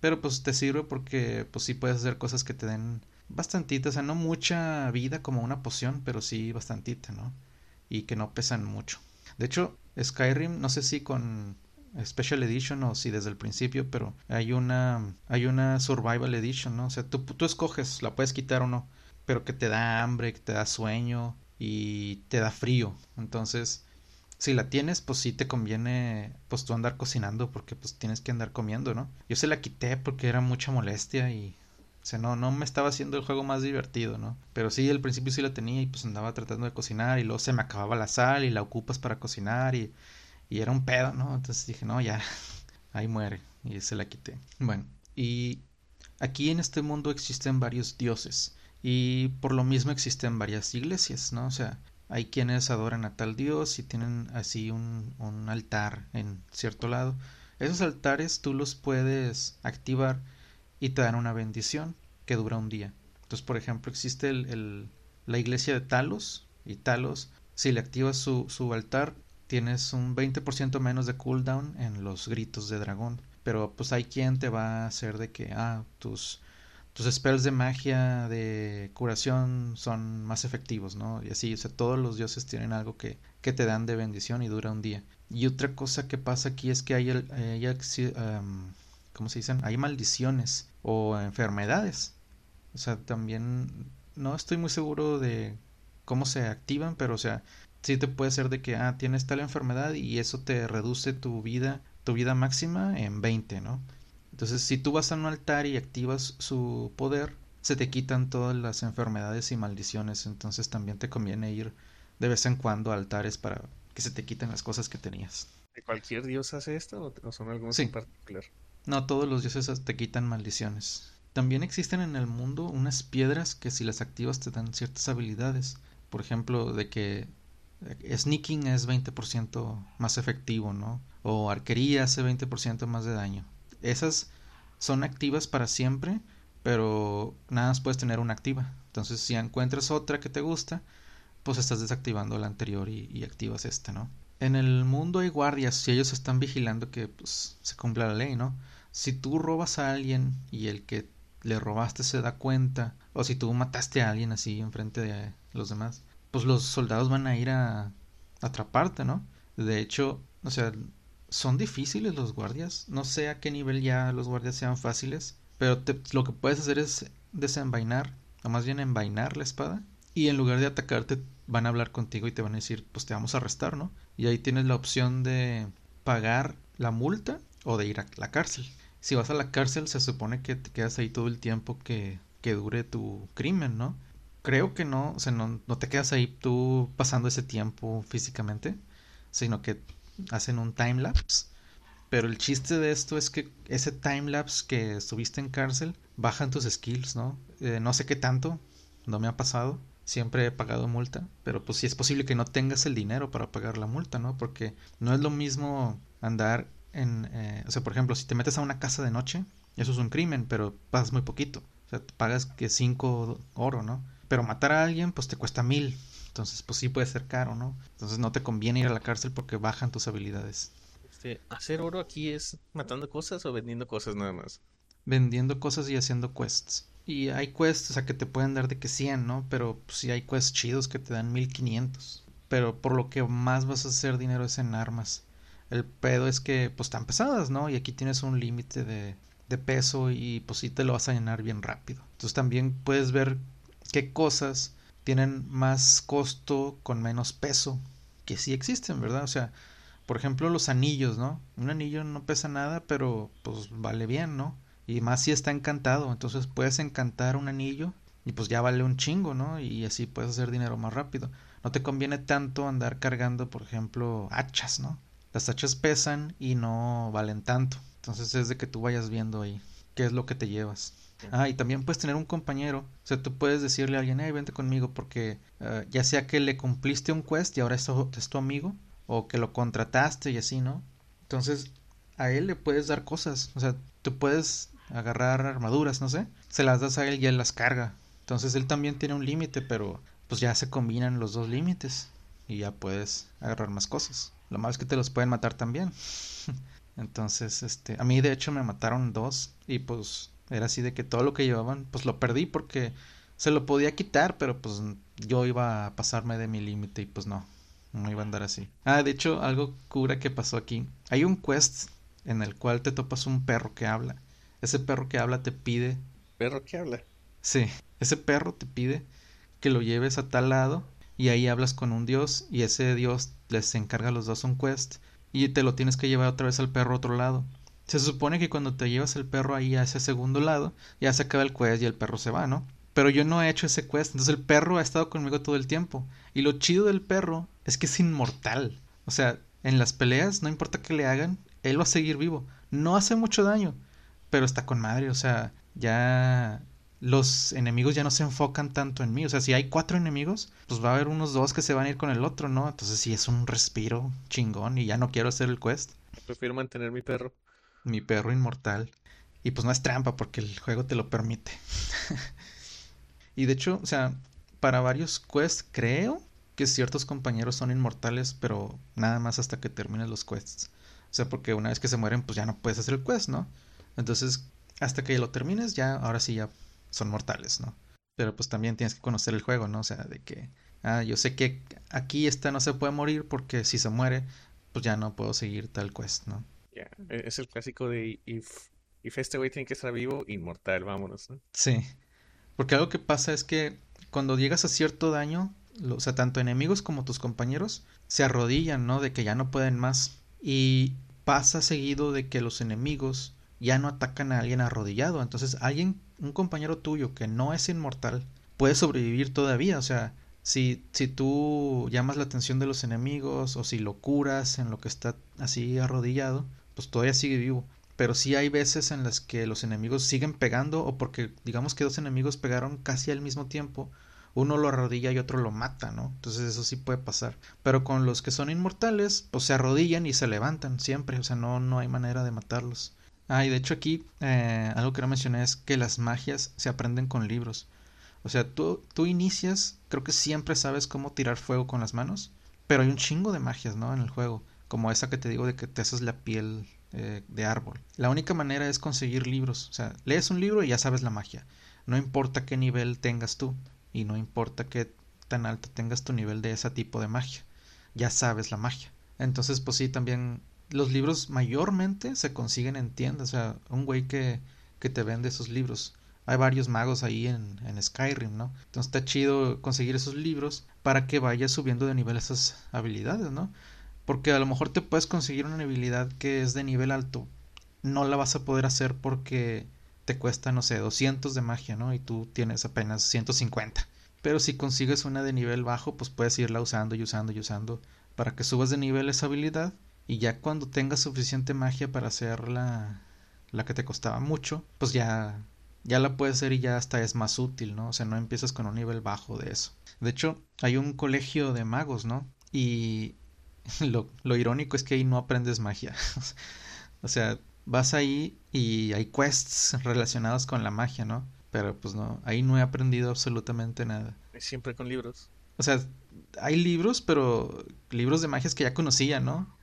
pero pues te sirve porque pues sí puedes hacer cosas que te den bastantita, o sea, no mucha vida como una poción, pero sí bastantita, ¿no? Y que no pesan mucho. De hecho, Skyrim, no sé si con Special Edition o si desde el principio, pero hay una hay una Survival Edition, ¿no? O sea, tú, tú escoges, la puedes quitar o no, pero que te da hambre, que te da sueño y te da frío. Entonces, si la tienes, pues sí te conviene pues tú andar cocinando porque pues tienes que andar comiendo, ¿no? Yo se la quité porque era mucha molestia y o sea, no, no me estaba haciendo el juego más divertido, ¿no? Pero sí, al principio sí la tenía y pues andaba tratando de cocinar y luego se me acababa la sal y la ocupas para cocinar y, y era un pedo, ¿no? Entonces dije, no, ya, ahí muere y se la quité. Bueno, y aquí en este mundo existen varios dioses y por lo mismo existen varias iglesias, ¿no? O sea, hay quienes adoran a tal dios y tienen así un, un altar en cierto lado. Esos altares tú los puedes activar y te dan una bendición que dura un día. Entonces, por ejemplo, existe la iglesia de Talos y Talos, si le activas su, su altar, tienes un 20% menos de cooldown en los gritos de dragón. Pero pues hay quien te va a hacer de que, ah, tus tus spells de magia, de curación son más efectivos, ¿no? Y así, o sea, todos los dioses tienen algo que, que te dan de bendición y dura un día. Y otra cosa que pasa aquí es que hay, hay um, ¿cómo se dicen? Hay maldiciones o enfermedades. O sea, también no estoy muy seguro de cómo se activan, pero o sea, sí te puede ser de que, ah, tienes tal enfermedad y eso te reduce tu vida, tu vida máxima en 20, ¿no? Entonces, si tú vas a un altar y activas su poder, se te quitan todas las enfermedades y maldiciones. Entonces también te conviene ir de vez en cuando a altares para que se te quiten las cosas que tenías. ¿De cualquier dios hace esto o son algunos en particular? No, todos los dioses te quitan maldiciones. También existen en el mundo unas piedras que si las activas te dan ciertas habilidades. Por ejemplo, de que sneaking es 20% más efectivo, ¿no? O arquería hace 20% más de daño esas son activas para siempre, pero nada más puedes tener una activa. Entonces, si encuentras otra que te gusta, pues estás desactivando la anterior y, activas esta, ¿no? En el mundo hay guardias y ellos están vigilando que pues, se cumpla la ley, ¿no? Si tú robas a alguien y el que le robaste se da cuenta, o si tú mataste a alguien así enfrente de los demás, pues los soldados van a ir a atraparte, ¿no? De hecho, o sea, son difíciles los guardias. No sé a qué nivel ya los guardias sean fáciles. Pero lo que puedes hacer es desenvainar, o más bien envainar la espada. Y en lugar de atacarte, van a hablar contigo y te van a decir, pues te vamos a arrestar, ¿no? Y ahí tienes la opción de pagar la multa o de ir a la cárcel. Si vas a la cárcel, se supone que te quedas ahí todo el tiempo que, que dure tu crimen, ¿no? Creo que no, o sea, no, no te quedas ahí tú pasando ese tiempo físicamente, sino que hacen un time lapse. Pero el chiste de esto es que ese time lapse que estuviste en cárcel bajan tus skills, ¿no? Eh, no sé qué tanto, no me ha pasado. Siempre he pagado multa, pero pues sí es posible que no tengas el dinero para pagar la multa, ¿no? Porque no es lo mismo andar en, eh, o sea, por ejemplo, si te metes a una casa de noche, eso es un crimen, pero pagas muy poquito. O sea, te pagas que 5 oro, ¿no? Pero matar a alguien, pues te cuesta mil. Entonces, pues sí puede ser caro, ¿no? Entonces no te conviene ir a la cárcel porque bajan tus habilidades. Este, ¿Hacer oro aquí es matando cosas o vendiendo cosas nada más? Vendiendo cosas y haciendo quests. Y hay quests, o sea, que te pueden dar de que 100, ¿no? Pero pues, sí hay quests chidos que te dan 1500. Pero por lo que más vas a hacer dinero es en armas. El pedo es que, pues, están pesadas, ¿no? Y aquí tienes un límite de, de peso y pues sí te lo vas a llenar bien rápido. Entonces también puedes ver qué cosas tienen más costo con menos peso, que sí existen, ¿verdad? O sea, por ejemplo, los anillos, ¿no? Un anillo no pesa nada, pero pues vale bien, ¿no? Y más si está encantado, entonces puedes encantar un anillo y pues ya vale un chingo, ¿no? Y así puedes hacer dinero más rápido. No te conviene tanto andar cargando, por ejemplo, hachas, ¿no? las hachas pesan y no valen tanto. Entonces es de que tú vayas viendo ahí qué es lo que te llevas. Ah, y también puedes tener un compañero. O sea, tú puedes decirle a alguien, hey, vente conmigo, porque eh, ya sea que le cumpliste un quest y ahora es tu, es tu amigo, o que lo contrataste y así, ¿no? Entonces, a él le puedes dar cosas. O sea, tú puedes agarrar armaduras, no sé. Se las das a él y él las carga. Entonces, él también tiene un límite, pero pues ya se combinan los dos límites y ya puedes agarrar más cosas. Lo malo es que te los pueden matar también. Entonces, este, a mí de hecho me mataron dos y pues era así de que todo lo que llevaban, pues lo perdí porque se lo podía quitar, pero pues yo iba a pasarme de mi límite y pues no, no iba a andar así. Ah, de hecho, algo cura que pasó aquí. Hay un quest en el cual te topas un perro que habla. Ese perro que habla te pide. ¿Perro que habla? Sí, ese perro te pide que lo lleves a tal lado y ahí hablas con un dios y ese dios les encarga a los dos un quest y te lo tienes que llevar otra vez al perro a otro lado. Se supone que cuando te llevas el perro ahí a ese segundo lado, ya se acaba el quest y el perro se va, ¿no? Pero yo no he hecho ese quest, entonces el perro ha estado conmigo todo el tiempo. Y lo chido del perro es que es inmortal. O sea, en las peleas, no importa qué le hagan, él va a seguir vivo. No hace mucho daño, pero está con madre, o sea, ya los enemigos ya no se enfocan tanto en mí. O sea, si hay cuatro enemigos, pues va a haber unos dos que se van a ir con el otro, ¿no? Entonces sí es un respiro chingón y ya no quiero hacer el quest. Prefiero mantener mi perro. Mi perro inmortal. Y pues no es trampa porque el juego te lo permite. y de hecho, o sea, para varios quests creo que ciertos compañeros son inmortales, pero nada más hasta que termines los quests. O sea, porque una vez que se mueren, pues ya no puedes hacer el quest, ¿no? Entonces, hasta que lo termines, ya, ahora sí ya son mortales, ¿no? Pero pues también tienes que conocer el juego, ¿no? O sea, de que, ah, yo sé que aquí esta no se puede morir porque si se muere, pues ya no puedo seguir tal quest, ¿no? E-, es el clásico de if, if este güey tiene que estar vivo, inmortal, vámonos, ¿no? Sí, porque algo que pasa es que cuando llegas a cierto daño, o sea, tanto enemigos como tus compañeros se arrodillan, ¿no? De que ya no pueden más. Y pasa seguido de que los enemigos ya no atacan a alguien arrodillado. Entonces alguien un compañero tuyo que no es inmortal puede sobrevivir todavía. O sea, si, si tú llamas la atención de los enemigos o si lo curas en lo que está así arrodillado, pues todavía sigue vivo. Pero sí hay veces en las que los enemigos siguen pegando o porque digamos que dos enemigos pegaron casi al mismo tiempo, uno lo arrodilla y otro lo mata, ¿no? Entonces eso sí puede pasar. Pero con los que son inmortales, pues se arrodillan y se levantan siempre, o sea, no, no hay manera de matarlos. Ah, y de hecho aquí eh, algo que no mencioné es que las magias se aprenden con libros. O sea, tú, tú inicias, creo que siempre sabes cómo tirar fuego con las manos, pero hay un chingo de magias, ¿no? En el juego, como esa que te digo de que te haces la piel eh, de árbol. La única manera es conseguir libros. O sea, lees un libro y ya sabes la magia. No importa qué nivel tengas tú y no importa qué tan alto tengas tu nivel de ese tipo de magia. Ya sabes la magia. Entonces, pues sí, también los libros mayormente se consiguen en tiendas, o sea, un güey que, que te vende esos libros. Hay varios magos ahí en, en Skyrim, ¿no? Entonces está chido conseguir esos libros para que vayas subiendo de nivel esas habilidades, ¿no? Porque a lo mejor te puedes conseguir una habilidad que es de nivel alto. No la vas a poder hacer porque te cuesta, no sé, 200 de magia, ¿no? Y tú tienes apenas 150. Pero si consigues una de nivel bajo, pues puedes irla usando y usando y usando para que subas de nivel esa habilidad y ya cuando tengas suficiente magia para hacer la, la que te costaba mucho, pues ya, ya la puedes hacer y ya hasta es más útil, ¿no? O sea, no empiezas con un nivel bajo de eso. De hecho, hay un colegio de magos, ¿no? Y lo, lo irónico es que ahí no aprendes magia. o sea, vas ahí y hay quests relacionados con la magia, ¿no? Pero pues no, ahí no he aprendido absolutamente nada. Siempre con libros. O sea, hay libros, pero libros de magias que ya conocía, ¿no?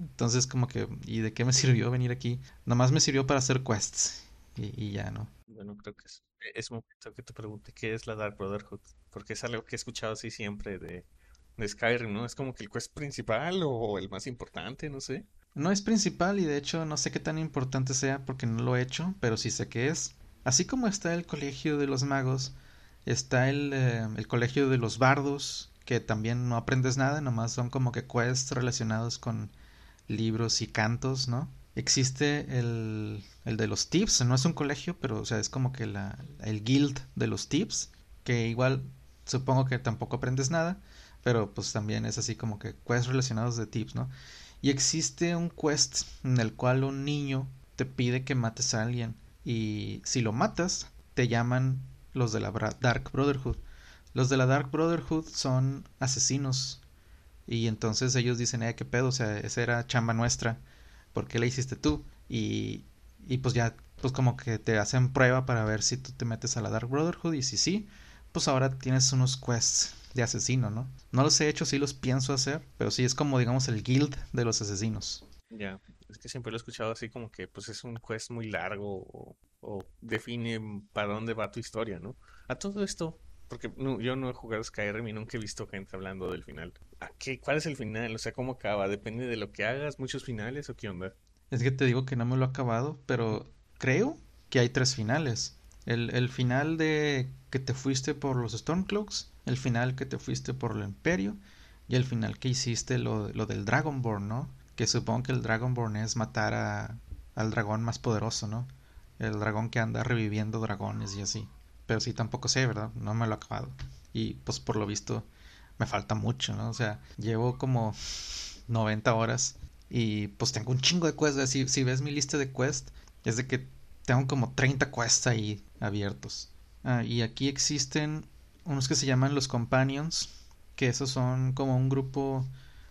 Entonces, como que, ¿y de qué me sirvió venir aquí? Nomás me sirvió para hacer quests. Y, ya, ¿no? Bueno, creo que es, es momento que te pregunte qué es la Dark Brotherhood. Porque es algo que he escuchado así siempre de, de Skyrim, ¿no? Es como que el quest principal o el más importante, no sé. No es principal y de hecho no sé qué tan importante sea porque no lo he hecho, pero sí sé qué es. Así como está el colegio de los magos, está el, eh, el colegio de los bardos, que también no aprendes nada, nomás son como que quests relacionados con libros y cantos, ¿no? Existe el, el de los tips, no es un colegio, pero o sea, es como que la, el guild de los tips, que igual supongo que tampoco aprendes nada, pero pues también es así como que quests relacionados de tips, ¿no? Y existe un quest en el cual un niño te pide que mates a alguien. Y si lo matas, te llaman los de la Dark Brotherhood. Los de la Dark Brotherhood son asesinos. Y entonces ellos dicen, eh, qué pedo, o sea, esa era chamba nuestra. ¿Por qué la hiciste tú? Y, y pues ya, pues como que te hacen prueba para ver si tú te metes a la Dark Brotherhood. Y si sí, pues ahora tienes unos quests de asesino, ¿no? No los he hecho, sí los pienso hacer, pero sí es como, digamos, el guild de los asesinos. Ya, es que siempre lo he escuchado así como que pues es un quest muy largo o, define para dónde va tu historia, ¿no? A todo esto, porque yo no he jugado Skyrim y nunca he visto gente hablando del final. ¿A qué, ¿Cuál es el final? O sea, ¿cómo acaba? ¿Depende de lo que hagas? ¿Muchos finales o qué onda? Es que te digo que no me lo he acabado, pero creo que hay tres finales. El, el final de que te fuiste por los Stormcloaks, el final que te fuiste por el Imperio y el final que hiciste lo, lo del Dragonborn, ¿no? Que supongo que el Dragonborn es matar a, al dragón más poderoso, ¿no? El dragón que anda reviviendo dragones y así. Pero sí, tampoco sé, ¿verdad? No me lo he acabado. Y pues por lo visto me falta mucho, ¿no? O sea, llevo como 90 horas y pues tengo un chingo de quests. Si, si ves mi lista de quests, es de que tengo como 30 quests ahí abiertos. Ah, y aquí existen unos que se llaman los Companions, que esos son como un grupo,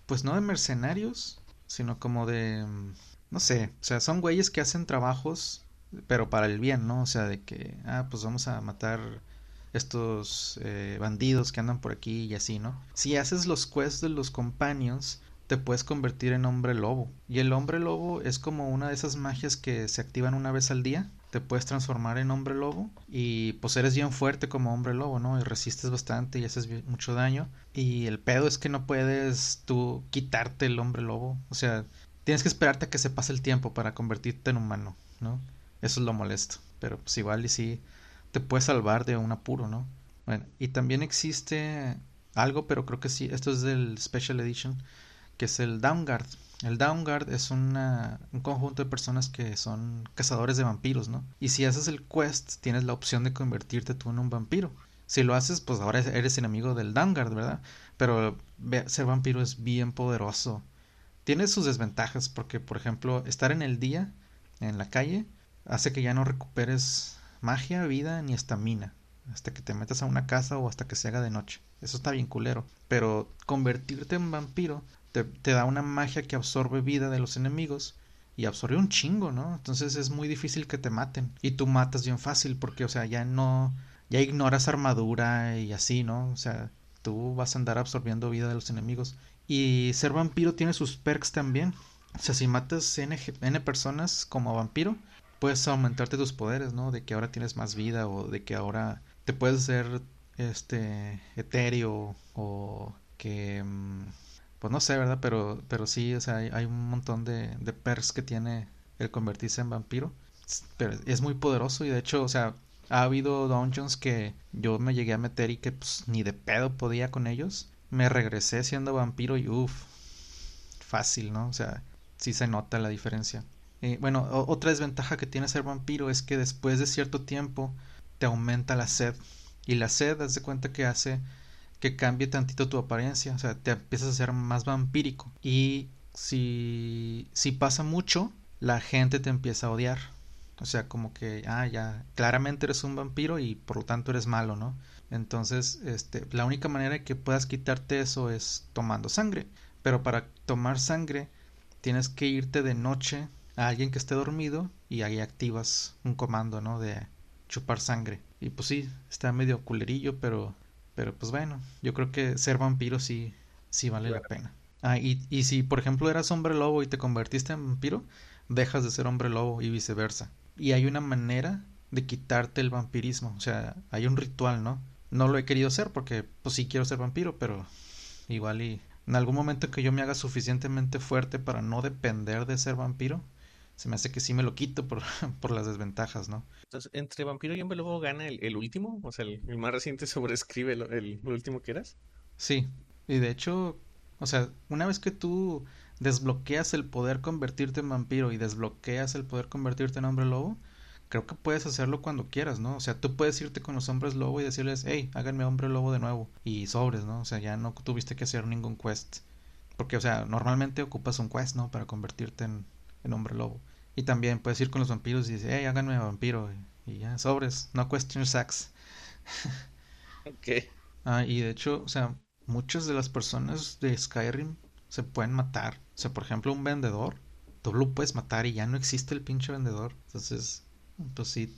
pues no de mercenarios, sino como de, mm, no sé, o sea, son güeyes que hacen trabajos, pero para el bien, ¿no? O sea, de que, ah, pues vamos a matar estos eh, bandidos que andan por aquí y así, ¿no? Si haces los quests de los Companions, te puedes convertir en hombre lobo. Y el hombre lobo es como una de esas magias que se activan una vez al día. Te puedes transformar en hombre lobo y pues eres bien fuerte como hombre lobo, ¿no? Y resistes bastante y haces mucho daño. Y el pedo es que no puedes tú quitarte el hombre lobo. O sea, tienes que esperarte a que se pase el tiempo para convertirte en humano, ¿no? Eso es lo molesto. Pero pues igual y sí te puedes salvar de un apuro, ¿no? Bueno, y también existe algo, pero creo que sí, esto es del Special Edition que es el Downguard. El Downguard es una, un conjunto de personas que son cazadores de vampiros, ¿no? Y si haces el quest, tienes la opción de convertirte tú en un vampiro. Si lo haces, pues ahora eres enemigo del Downguard, ¿verdad? Pero ser vampiro es bien poderoso. Tiene sus desventajas porque, por ejemplo, estar en el día, en la calle, hace que ya no recuperes magia, vida ni estamina. Hasta que te metas a una casa o hasta que se haga de noche. Eso está bien culero. Pero convertirte en vampiro te, da una magia que absorbe vida de los enemigos y absorbe un chingo, ¿no? Entonces es muy difícil que te maten y tú matas bien fácil porque, o sea, ya no, ya ignoras armadura y así, ¿no? O sea, tú vas a andar absorbiendo vida de los enemigos. Y ser vampiro tiene sus perks también. O sea, si matas N, N personas como vampiro, puedes aumentarte tus poderes, ¿no? De que ahora tienes más vida o de que ahora te puedes ser este etéreo o que mm, pues no sé, ¿verdad? Pero, pero sí, o sea, hay, un montón de, de perks que tiene el convertirse en vampiro. Pero es muy poderoso y de hecho, o sea, ha habido dungeons que yo me llegué a meter y que pues ni de pedo podía con ellos. Me regresé siendo vampiro y uff, fácil, ¿no? O sea, sí se nota la diferencia. Eh, bueno, otra desventaja que tiene ser vampiro es que después de cierto tiempo te aumenta la sed. Y la sed, haz de cuenta que hace que cambie tantito tu apariencia, o sea, te empiezas a ser más vampírico. Y si, si pasa mucho, la gente te empieza a odiar. O sea, como que, ah, ya, claramente eres un vampiro y por lo tanto eres malo, ¿no? Entonces, este, la única manera que puedas quitarte eso es tomando sangre. Pero para tomar sangre, tienes que irte de noche a alguien que esté dormido y ahí activas un comando, ¿no? De chupar sangre. Y pues sí, está medio culerillo, pero pero pues bueno, yo creo que ser vampiro sí, sí vale la pena. Ah, y, y si por ejemplo eras hombre lobo y te convertiste en vampiro, dejas de ser hombre lobo y viceversa. Y hay una manera de quitarte el vampirismo, o sea, hay un ritual, ¿no? No lo he querido hacer porque pues sí quiero ser vampiro, pero igual y en algún momento que yo me haga suficientemente fuerte para no depender de ser vampiro, se me hace que sí me lo quito por, por las desventajas, ¿no? Entonces, entre Vampiro y Hombre Lobo gana el, último, o sea, el, más reciente sobrescribe el, el, último que eras. Sí, y de hecho, o sea, una vez que tú desbloqueas el poder convertirte en vampiro y desbloqueas el poder convertirte en hombre lobo, creo que puedes hacerlo cuando quieras, ¿no? O sea, tú puedes irte con los hombres lobo y decirles, hey, háganme hombre lobo de nuevo. Y sobres, ¿no? O sea, ya no tuviste que hacer ningún quest. Porque, o sea, normalmente ocupas un quest, ¿no? Para convertirte en, en hombre lobo. Y también puedes ir con los vampiros y decir, hey, háganme vampiro. Y ya, sobres, no question sex. ok. Ah, y de hecho, o sea, muchas de las personas de Skyrim se pueden matar. O sea, por ejemplo, un vendedor, tú lo puedes matar y ya no existe el pinche vendedor. Entonces, pues sí,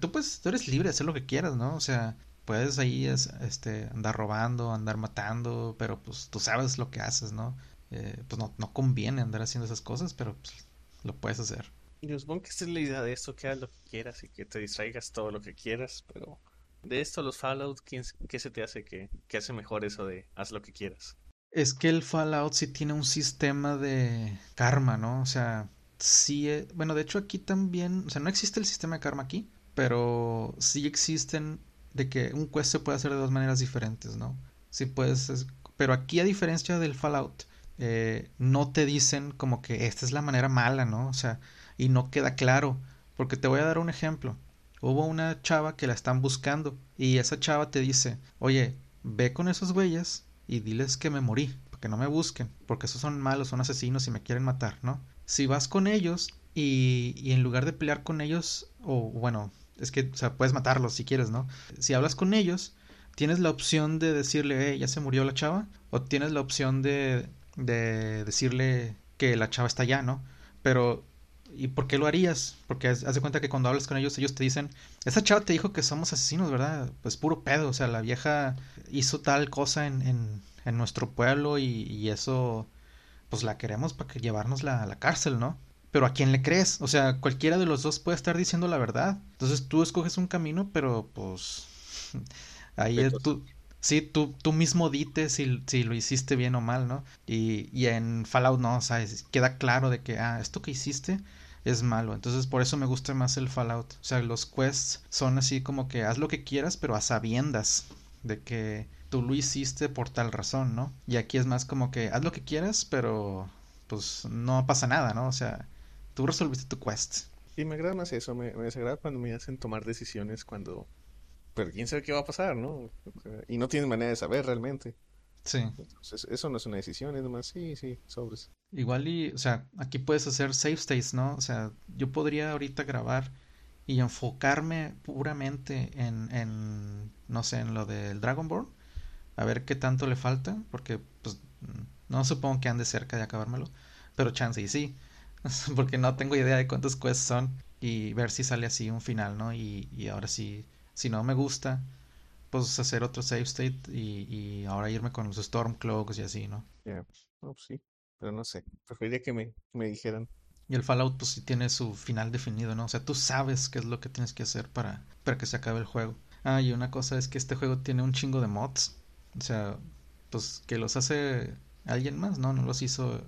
tú pues tú eres libre de hacer lo que quieras, ¿no? O sea, puedes ahí este andar robando, andar matando, pero pues tú sabes lo que haces, ¿no? Eh, pues no, no conviene andar haciendo esas cosas, pero pues, lo puedes hacer. Yo supongo que esta es la idea de esto, que hagas lo que quieras y que te distraigas todo lo que quieras, pero de esto, los Fallout, ¿qué, se te hace que, que, hace mejor eso de haz lo que quieras? Es que el Fallout sí tiene un sistema de karma, ¿no? O sea, sí, eh, bueno, de hecho aquí también, o sea, no existe el sistema de karma aquí, pero sí existen de que un quest se puede hacer de dos maneras diferentes, ¿no? Sí puedes, pero aquí a diferencia del Fallout, eh, no te dicen como que esta es la manera mala, ¿no? O sea, y no queda claro, porque te voy a dar un ejemplo. Hubo una chava que la están buscando y esa chava te dice, oye, ve con esos güeyes y diles que me morí, que no me busquen, porque esos son malos, son asesinos y me quieren matar, ¿no? Si vas con ellos y, y en lugar de pelear con ellos, o bueno, es que, o sea, puedes matarlos si quieres, ¿no? Si hablas con ellos, tienes la opción de decirle, eh, ya se murió la chava, o tienes la opción de, de decirle que la chava está allá, ¿no? Pero ¿Y por qué lo harías? Porque haz, de cuenta que cuando hablas con ellos, ellos te dicen, esa chava te dijo que somos asesinos, ¿verdad? Pues puro pedo, o sea, la vieja hizo tal cosa en, en, en nuestro pueblo y, y, eso, pues la queremos para que llevarnosla a la cárcel, ¿no? Pero ¿a quién le crees? O sea, cualquiera de los dos puede estar diciendo la verdad. Entonces tú escoges un camino, pero pues ahí es tú, sí, tú, tú mismo dites si, si, lo hiciste bien o mal, ¿no? Y, y en Fallout no, o sea, queda claro de que, ah, esto que hiciste es malo. Entonces por eso me gusta más el Fallout. O sea, los quests son así como que haz lo que quieras, pero a sabiendas de que tú lo hiciste por tal razón, ¿no? Y aquí es más como que haz lo que quieras, pero pues no pasa nada, ¿no? O sea, tú resolviste tu quest. Y me agrada más eso, me, me desagrada cuando me hacen tomar decisiones cuando... Pero quién sabe qué va a pasar, ¿no? Y no tienes manera de saber realmente. Sí. Entonces, eso no es una decisión, es nomás, sí, sí, sobres. Igual y, o sea, aquí puedes hacer save states, ¿no? O sea, yo podría ahorita grabar y enfocarme puramente en, en no sé, en lo del Dragonborn, a ver qué tanto le falta, porque pues no supongo que ande cerca de acabármelo, pero chance y sí, porque no tengo idea de cuántos quests son y ver si sale así un final, ¿no? Y, y ahora sí, si no me gusta, pues hacer otro save state y, y ahora irme con los Stormcloaks y así, ¿no? Yeah. Oh, sí pero no sé, preferiría que me, me dijeran. Y el Fallout pues sí tiene su final definido, ¿no? O sea, tú sabes qué es lo que tienes que hacer para, para que se acabe el juego. Ah, y una cosa es que este juego tiene un chingo de mods. O sea, pues que los hace alguien más, ¿no? No los hizo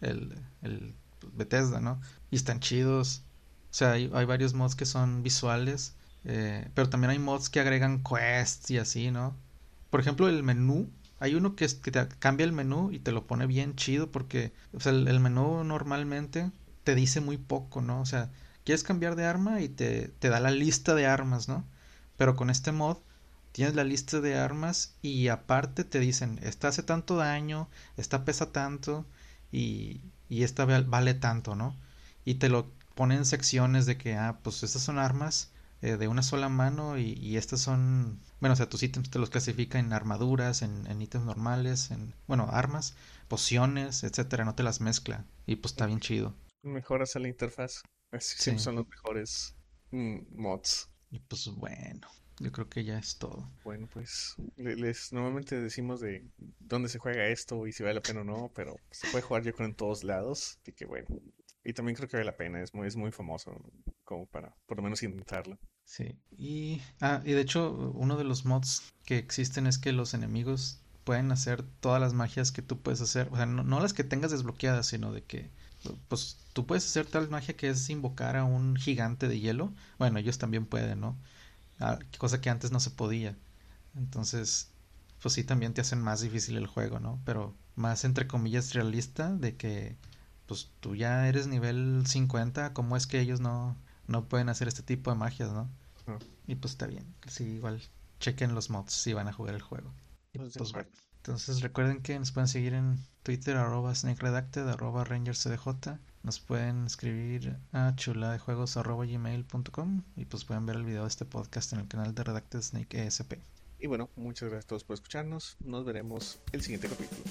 el, el Bethesda, ¿no? Y están chidos. O sea, hay, hay varios mods que son visuales. Eh, pero también hay mods que agregan quests y así, ¿no? Por ejemplo, el menú hay uno que, te cambia el menú y te lo pone bien chido porque el, menú normalmente te dice muy poco, ¿no? O sea, quieres cambiar de arma y te, te da la lista de armas, ¿no? Pero con este mod tienes la lista de armas y aparte te dicen, esta hace tanto daño, esta pesa tanto y, y esta vale tanto, ¿no? Y te lo ponen en secciones de que, ah, pues estas son armas eh, de una sola mano y, y, estas son, bueno, o sea, tus ítems te los clasifica en armaduras, en, en ítems normales, en, bueno, armas, pociones, etcétera, no te las mezcla y pues está bien chido. Mejoras a la interfaz, sí. son los mejores mm, mods. Y pues bueno, yo creo que ya es todo. Bueno, pues les normalmente decimos de dónde se juega esto y si vale la pena o no, pero se puede jugar yo creo en todos lados, así que bueno. Y también creo que vale la pena, es muy, es muy famoso como para por lo menos intentarlo. Sí, y, ah, y de hecho uno de los mods que existen es que los enemigos pueden hacer todas las magias que tú puedes hacer, o sea, no, no las que tengas desbloqueadas, sino de que pues tú puedes hacer tal magia que es invocar a un gigante de hielo. Bueno, ellos también pueden, ¿no? Ah, cosa que antes no se podía. Entonces, pues sí, también te hacen más difícil el juego, ¿no? Pero más entre comillas realista de que pues tú ya eres nivel 50, ¿cómo es que ellos no, no pueden hacer este tipo de magias, no? Y pues está bien, sí, igual chequen los mods si van a jugar el juego. pues, bueno, entonces recuerden que nos pueden seguir en Twitter arroba snakeredacted arroba rangerscdj nos pueden escribir a chuladejuegos arroba gmail.com y pues pueden ver el video de este podcast en el canal de Redacted Snake ESP. Y bueno, muchas gracias a todos por escucharnos. Nos veremos el siguiente capítulo.